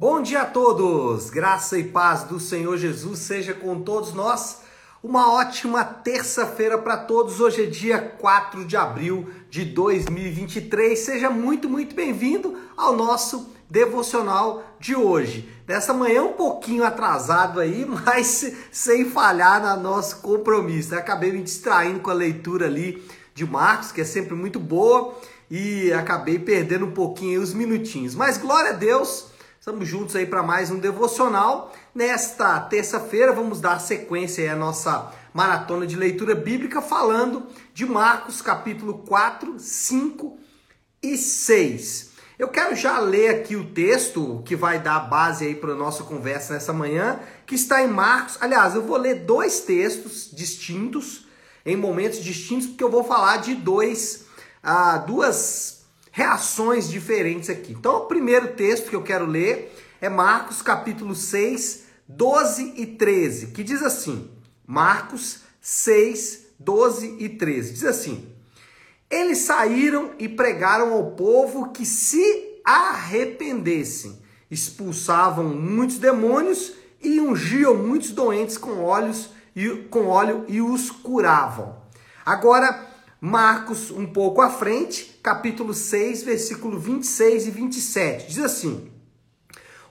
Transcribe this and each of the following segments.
Bom dia a todos! Graça e paz do Senhor Jesus seja com todos nós. Uma ótima terça-feira para todos. Hoje é dia 4 de abril de 2023. Seja muito, muito bem-vindo ao nosso devocional de hoje. Nessa manhã um pouquinho atrasado aí, mas sem falhar no nosso compromisso. Acabei me distraindo com a leitura ali de Marcos, que é sempre muito boa, e acabei perdendo um pouquinho os minutinhos. Mas glória a Deus, Estamos juntos aí para mais um devocional. Nesta terça-feira vamos dar sequência à nossa maratona de leitura bíblica falando de Marcos capítulo 4, 5 e 6. Eu quero já ler aqui o texto que vai dar base aí para a nossa conversa nessa manhã, que está em Marcos. Aliás, eu vou ler dois textos distintos, em momentos distintos, porque eu vou falar de dois, ah, duas reações diferentes aqui. Então, o primeiro texto que eu quero ler é Marcos capítulo 6, 12 e 13, que diz assim: Marcos 6, 12 e 13. Diz assim: Eles saíram e pregaram ao povo que se arrependessem, expulsavam muitos demônios e ungiam muitos doentes com óleos e com óleo e os curavam. Agora, Marcos, um pouco à frente, capítulo 6, versículo 26 e 27. Diz assim: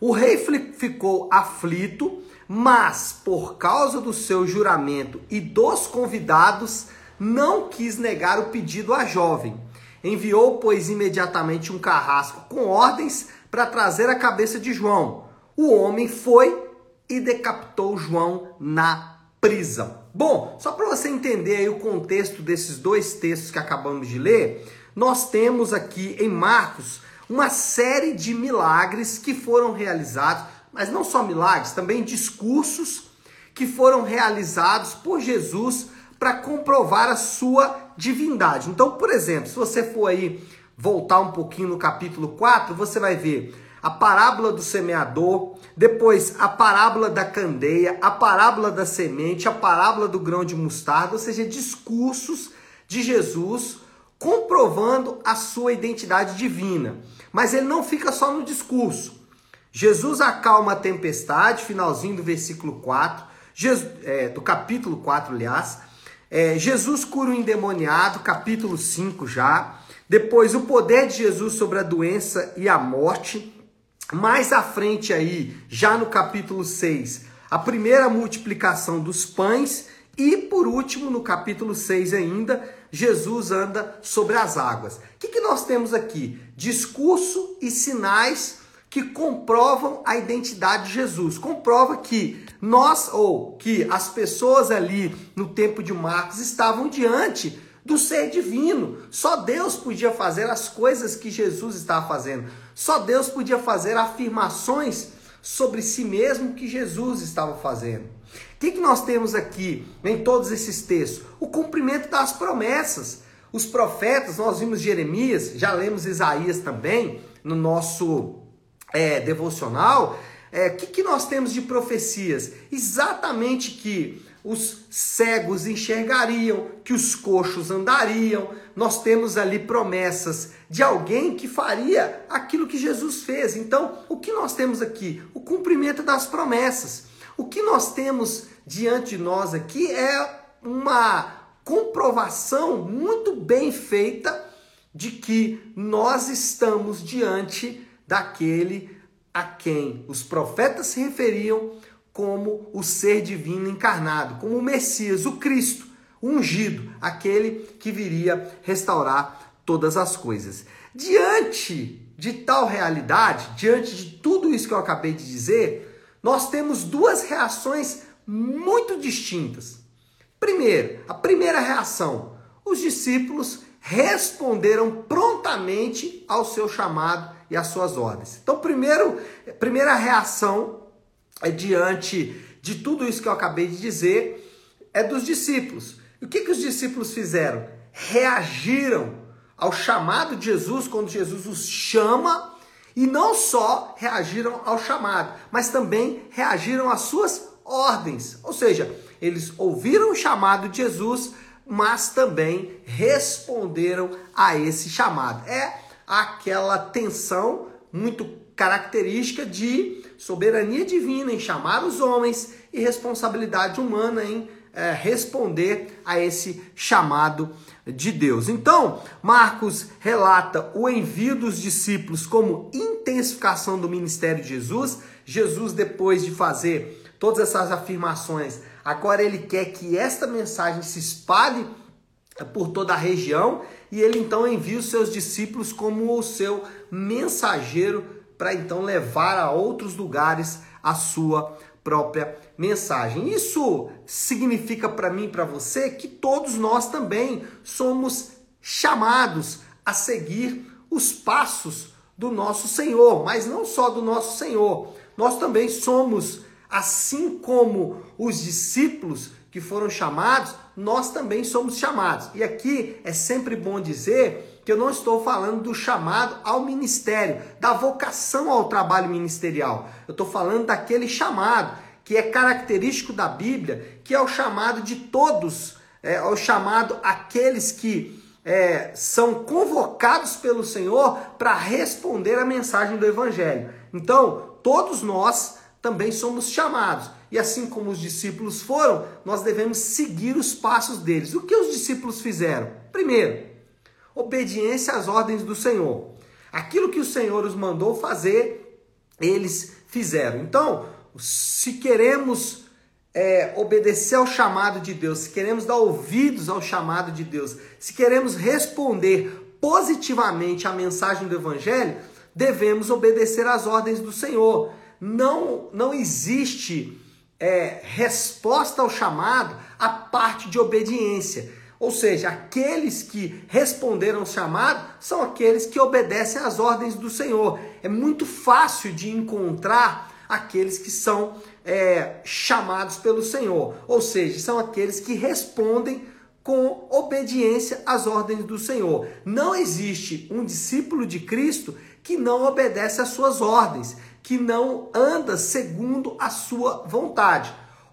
O rei ficou aflito, mas por causa do seu juramento e dos convidados, não quis negar o pedido à jovem. Enviou, pois, imediatamente um carrasco com ordens para trazer a cabeça de João. O homem foi e decapitou João na prisão. Bom, só para você entender o contexto desses dois textos que acabamos de ler, nós temos aqui em Marcos uma série de milagres que foram realizados, mas não só milagres, também discursos que foram realizados por Jesus para comprovar a sua divindade. Então, por exemplo, se você for aí voltar um pouquinho no capítulo 4, você vai ver a parábola do semeador, depois a parábola da candeia, a parábola da semente, a parábola do grão de mostarda, ou seja, discursos de Jesus comprovando a sua identidade divina. Mas ele não fica só no discurso. Jesus acalma a tempestade, finalzinho do versículo 4, Jesus, é, do capítulo 4, aliás. É, Jesus cura o endemoniado, capítulo 5 já. Depois, o poder de Jesus sobre a doença e a morte. Mais à frente aí, já no capítulo 6, a primeira multiplicação dos pães e por último, no capítulo 6 ainda, Jesus anda sobre as águas. O que, que nós temos aqui? Discurso e sinais que comprovam a identidade de Jesus. Comprova que nós, ou que as pessoas ali no tempo de Marcos estavam diante do ser divino. Só Deus podia fazer as coisas que Jesus estava fazendo. Só Deus podia fazer afirmações sobre si mesmo que Jesus estava fazendo. O que, que nós temos aqui em todos esses textos? O cumprimento das promessas. Os profetas, nós vimos Jeremias, já lemos Isaías também no nosso é, devocional. O é, que, que nós temos de profecias? Exatamente que os cegos enxergariam, que os coxos andariam. Nós temos ali promessas de alguém que faria aquilo que Jesus fez. Então, o que nós temos aqui? O cumprimento das promessas. O que nós temos diante de nós aqui é uma comprovação muito bem feita de que nós estamos diante daquele a quem os profetas se referiam como o ser divino encarnado, como o Messias, o Cristo, o ungido, aquele que viria restaurar todas as coisas. Diante de tal realidade, diante de tudo isso que eu acabei de dizer, nós temos duas reações muito distintas. Primeiro, a primeira reação, os discípulos responderam prontamente ao seu chamado e às suas ordens. Então, primeiro, primeira reação diante de tudo isso que eu acabei de dizer, é dos discípulos. E o que, que os discípulos fizeram? Reagiram ao chamado de Jesus quando Jesus os chama, e não só reagiram ao chamado, mas também reagiram às suas ordens. Ou seja, eles ouviram o chamado de Jesus, mas também responderam a esse chamado. É aquela tensão muito característica de soberania divina em chamar os homens e responsabilidade humana em é, responder a esse chamado de Deus. Então, Marcos relata o envio dos discípulos como intensificação do ministério de Jesus. Jesus, depois de fazer todas essas afirmações, agora ele quer que esta mensagem se espalhe por toda a região e ele então envia os seus discípulos como o seu mensageiro para então levar a outros lugares a sua própria mensagem. Isso significa para mim e para você que todos nós também somos chamados a seguir os passos do nosso Senhor, mas não só do nosso Senhor. Nós também somos, assim como os discípulos que foram chamados, nós também somos chamados. E aqui é sempre bom dizer que eu não estou falando do chamado ao ministério, da vocação ao trabalho ministerial. Eu estou falando daquele chamado que é característico da Bíblia, que é o chamado de todos, é, é o chamado aqueles que é, são convocados pelo Senhor para responder a mensagem do Evangelho. Então, todos nós também somos chamados. E assim como os discípulos foram, nós devemos seguir os passos deles. O que os discípulos fizeram? Primeiro, obediência às ordens do Senhor. Aquilo que o Senhor os mandou fazer, eles fizeram. Então, se queremos é, obedecer ao chamado de Deus, se queremos dar ouvidos ao chamado de Deus, se queremos responder positivamente à mensagem do Evangelho, devemos obedecer às ordens do Senhor não, não existe é, resposta ao chamado a parte de obediência. Ou seja, aqueles que responderam ao chamado são aqueles que obedecem às ordens do Senhor. É muito fácil de encontrar aqueles que são é, chamados pelo Senhor. Ou seja, são aqueles que respondem com obediência às ordens do Senhor. Não existe um discípulo de Cristo que não obedece às suas ordens que não anda segundo a sua vontade.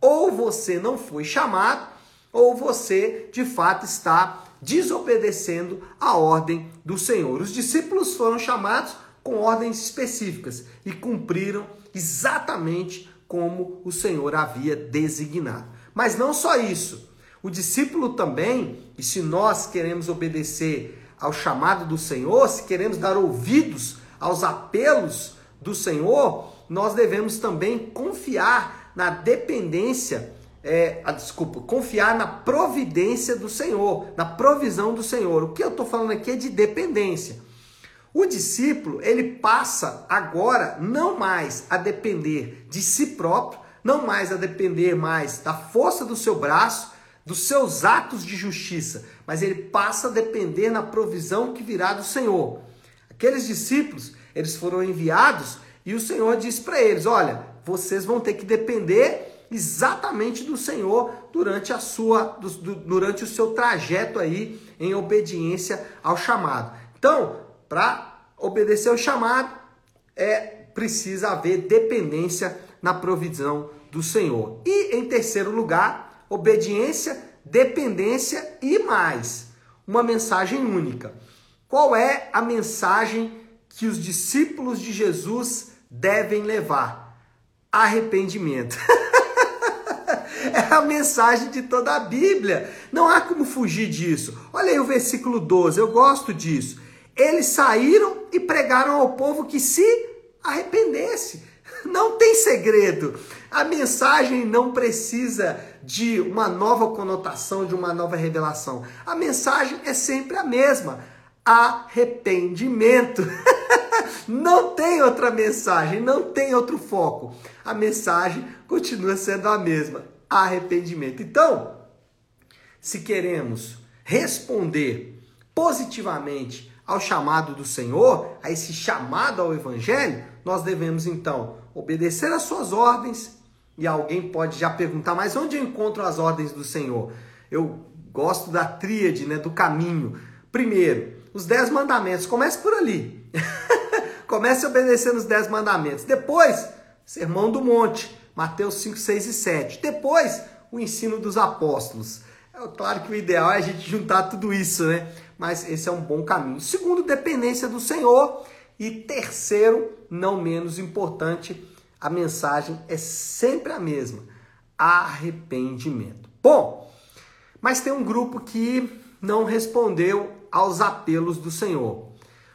Ou você não foi chamado, ou você de fato está desobedecendo a ordem do Senhor. Os discípulos foram chamados com ordens específicas e cumpriram exatamente como o Senhor havia designado. Mas não só isso. O discípulo também, e se nós queremos obedecer ao chamado do Senhor, se queremos dar ouvidos aos apelos do Senhor, nós devemos também confiar na dependência, é, a, desculpa, confiar na providência do Senhor, na provisão do Senhor. O que eu estou falando aqui é de dependência. O discípulo, ele passa agora não mais a depender de si próprio, não mais a depender mais da força do seu braço, dos seus atos de justiça, mas ele passa a depender na provisão que virá do Senhor. Aqueles discípulos, eles foram enviados e o Senhor disse para eles: Olha, vocês vão ter que depender exatamente do Senhor durante a sua durante o seu trajeto aí em obediência ao chamado. Então, para obedecer ao chamado, é precisa haver dependência na provisão do Senhor. E em terceiro lugar, obediência, dependência e mais, uma mensagem única. Qual é a mensagem que os discípulos de Jesus devem levar? Arrependimento. é a mensagem de toda a Bíblia. Não há como fugir disso. Olha aí o versículo 12, eu gosto disso. Eles saíram e pregaram ao povo que se arrependesse. Não tem segredo. A mensagem não precisa de uma nova conotação, de uma nova revelação. A mensagem é sempre a mesma arrependimento. não tem outra mensagem, não tem outro foco. A mensagem continua sendo a mesma: arrependimento. Então, se queremos responder positivamente ao chamado do Senhor, a esse chamado ao Evangelho, nós devemos então obedecer às suas ordens. E alguém pode já perguntar, mas onde eu encontro as ordens do Senhor? Eu gosto da tríade, né, do caminho. Primeiro, os dez mandamentos. Comece por ali. Comece obedecendo os dez mandamentos. Depois, Sermão do Monte, Mateus 5, 6 e 7. Depois, o ensino dos apóstolos. É claro que o ideal é a gente juntar tudo isso, né? Mas esse é um bom caminho. Segundo, dependência do Senhor. E terceiro, não menos importante, a mensagem é sempre a mesma: arrependimento. Bom, mas tem um grupo que não respondeu aos apelos do Senhor.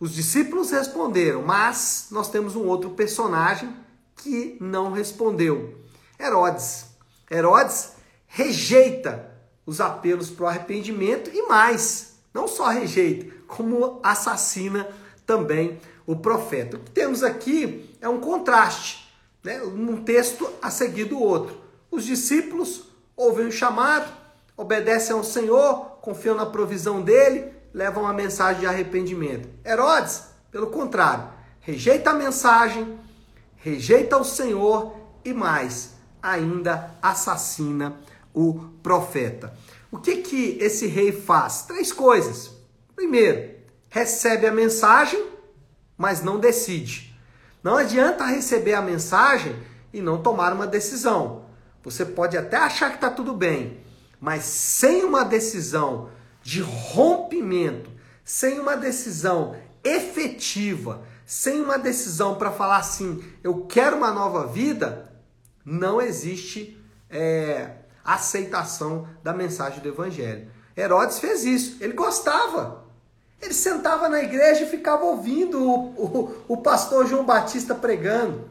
Os discípulos responderam, mas nós temos um outro personagem que não respondeu: Herodes. Herodes rejeita os apelos para o arrependimento e mais, não só rejeita, como assassina também o profeta. O que temos aqui é um contraste, né? um texto a seguir do outro. Os discípulos ouvem o chamado, obedecem ao Senhor, confiam na provisão dele, levam a mensagem de arrependimento. Herodes, pelo contrário, rejeita a mensagem, rejeita o Senhor e mais, ainda assassina o profeta. O que que esse rei faz? Três coisas. Primeiro, recebe a mensagem, mas não decide. Não adianta receber a mensagem e não tomar uma decisão. Você pode até achar que está tudo bem, mas sem uma decisão de rompimento, sem uma decisão efetiva, sem uma decisão para falar assim, eu quero uma nova vida, não existe é, aceitação da mensagem do Evangelho. Herodes fez isso, ele gostava. Ele sentava na igreja e ficava ouvindo o, o, o pastor João Batista pregando.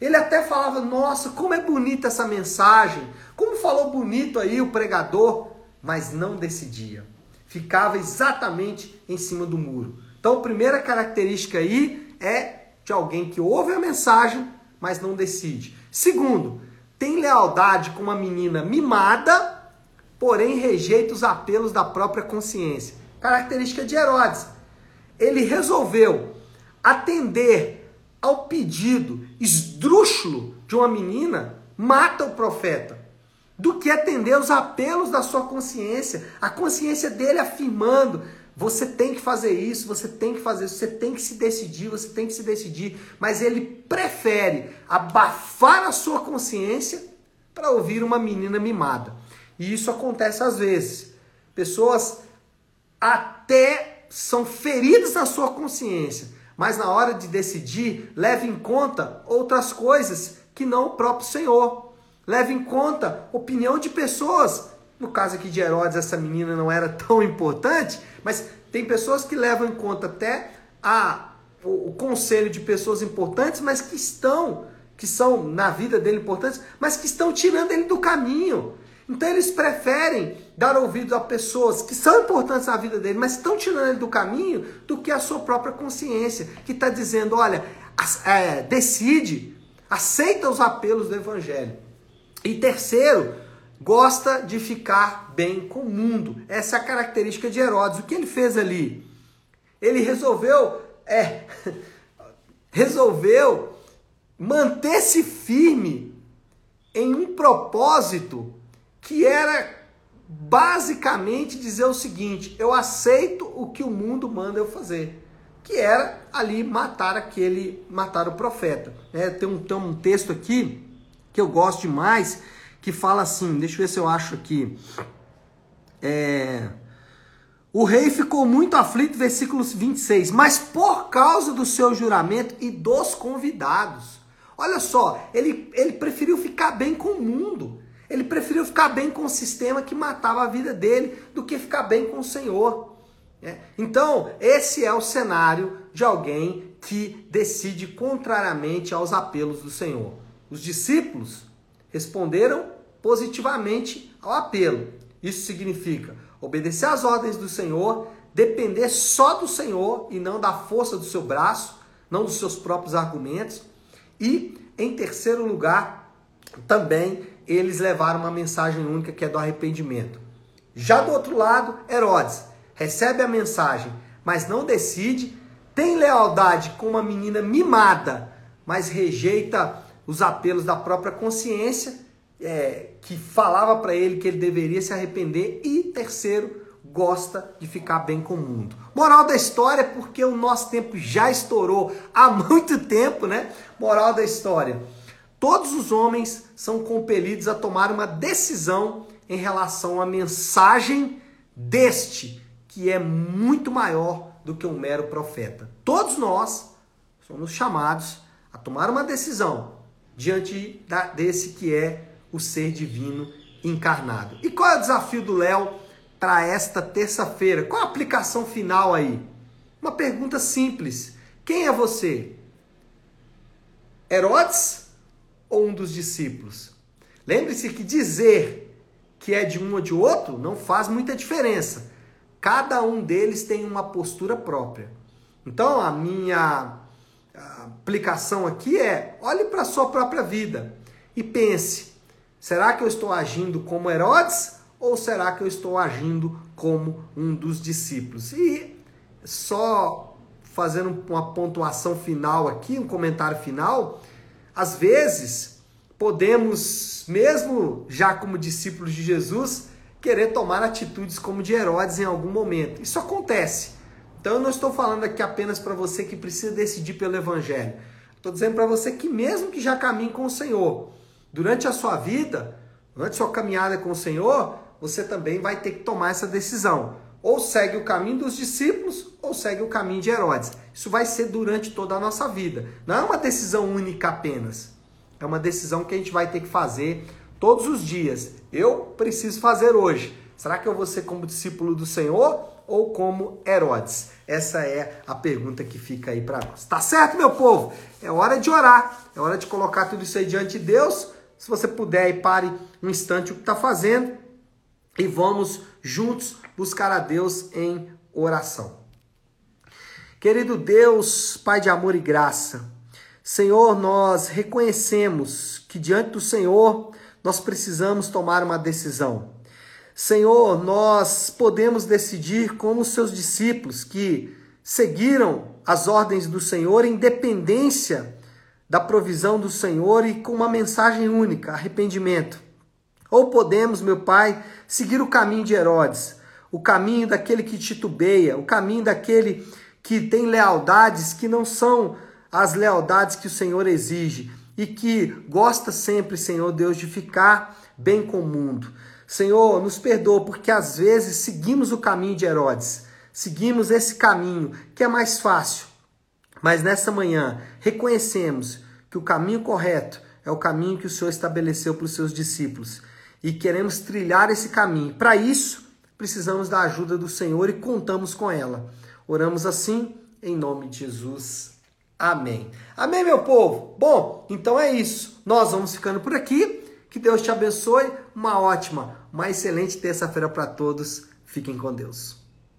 Ele até falava: Nossa, como é bonita essa mensagem, como falou bonito aí o pregador, mas não decidia. Ficava exatamente em cima do muro. Então, primeira característica aí é de alguém que ouve a mensagem, mas não decide. Segundo, tem lealdade com uma menina mimada, porém rejeita os apelos da própria consciência. Característica de Herodes. Ele resolveu atender ao pedido esdrúxulo de uma menina, mata o profeta, do que atender os apelos da sua consciência, a consciência dele afirmando: você tem que fazer isso, você tem que fazer isso, você tem que se decidir, você tem que se decidir. Mas ele prefere abafar a sua consciência para ouvir uma menina mimada. E isso acontece às vezes. Pessoas até são feridas na sua consciência, mas na hora de decidir, leve em conta outras coisas que não o próprio Senhor. Leve em conta opinião de pessoas no caso aqui de Herodes, essa menina não era tão importante, mas tem pessoas que levam em conta até a, o, o conselho de pessoas importantes, mas que estão, que são na vida dele importantes, mas que estão tirando ele do caminho. Então eles preferem dar ouvido a pessoas que são importantes na vida dele, mas estão tirando ele do caminho, do que a sua própria consciência, que está dizendo: olha, é, decide, aceita os apelos do evangelho. E terceiro, gosta de ficar bem com o mundo. Essa é a característica de Herodes. O que ele fez ali? Ele resolveu, é, resolveu manter-se firme em um propósito que era basicamente dizer o seguinte: eu aceito o que o mundo manda eu fazer, que era ali matar aquele, matar o profeta. É, tem, um, tem um texto aqui que eu gosto demais que fala assim, deixa eu ver se eu acho aqui. É, o rei ficou muito aflito, versículo 26, mas por causa do seu juramento e dos convidados. Olha só, ele, ele preferiu ficar bem com o mundo. Ele preferiu ficar bem com o sistema que matava a vida dele do que ficar bem com o Senhor. É. Então, esse é o cenário de alguém que decide contrariamente aos apelos do Senhor. Os discípulos responderam positivamente ao apelo. Isso significa obedecer às ordens do Senhor, depender só do Senhor e não da força do seu braço, não dos seus próprios argumentos. E, em terceiro lugar, também eles levaram uma mensagem única que é do arrependimento. Já do outro lado, Herodes recebe a mensagem, mas não decide, tem lealdade com uma menina mimada, mas rejeita os apelos da própria consciência, é, que falava para ele que ele deveria se arrepender, e terceiro, gosta de ficar bem com o mundo. Moral da história, porque o nosso tempo já estourou há muito tempo, né? Moral da história. Todos os homens são compelidos a tomar uma decisão em relação à mensagem deste, que é muito maior do que um mero profeta. Todos nós somos chamados a tomar uma decisão diante da, desse que é o ser divino encarnado. E qual é o desafio do Léo para esta terça-feira? Qual a aplicação final aí? Uma pergunta simples. Quem é você? Herodes ou um dos discípulos? Lembre-se que dizer que é de um ou de outro não faz muita diferença. Cada um deles tem uma postura própria. Então, a minha aplicação aqui é: olhe para a sua própria vida e pense: será que eu estou agindo como Herodes ou será que eu estou agindo como um dos discípulos? E só fazendo uma pontuação final aqui, um comentário final, às vezes podemos, mesmo já como discípulos de Jesus, querer tomar atitudes como de Herodes em algum momento. Isso acontece. Então eu não estou falando aqui apenas para você que precisa decidir pelo Evangelho. Estou dizendo para você que mesmo que já caminhe com o Senhor, durante a sua vida, durante a sua caminhada com o Senhor, você também vai ter que tomar essa decisão. Ou segue o caminho dos discípulos, ou segue o caminho de Herodes. Isso vai ser durante toda a nossa vida. Não é uma decisão única apenas. É uma decisão que a gente vai ter que fazer todos os dias. Eu preciso fazer hoje. Será que eu vou ser como discípulo do Senhor ou como Herodes? Essa é a pergunta que fica aí para nós. Tá certo, meu povo? É hora de orar, é hora de colocar tudo isso aí diante de Deus. Se você puder, aí, pare um instante o que está fazendo e vamos juntos buscar a Deus em oração. Querido Deus, Pai de amor e graça, Senhor, nós reconhecemos que diante do Senhor nós precisamos tomar uma decisão. Senhor, nós podemos decidir como seus discípulos que seguiram as ordens do Senhor em dependência da provisão do Senhor e com uma mensagem única, arrependimento. Ou podemos, meu Pai, seguir o caminho de Herodes, o caminho daquele que titubeia, o caminho daquele que tem lealdades que não são as lealdades que o Senhor exige e que gosta sempre, Senhor Deus, de ficar bem com o mundo. Senhor, nos perdoa porque às vezes seguimos o caminho de Herodes, seguimos esse caminho que é mais fácil. Mas nessa manhã reconhecemos que o caminho correto é o caminho que o Senhor estabeleceu para os seus discípulos e queremos trilhar esse caminho. Para isso, precisamos da ajuda do Senhor e contamos com ela. Oramos assim em nome de Jesus. Amém. Amém, meu povo? Bom, então é isso. Nós vamos ficando por aqui. Que Deus te abençoe. Uma ótima, uma excelente terça-feira para todos. Fiquem com Deus.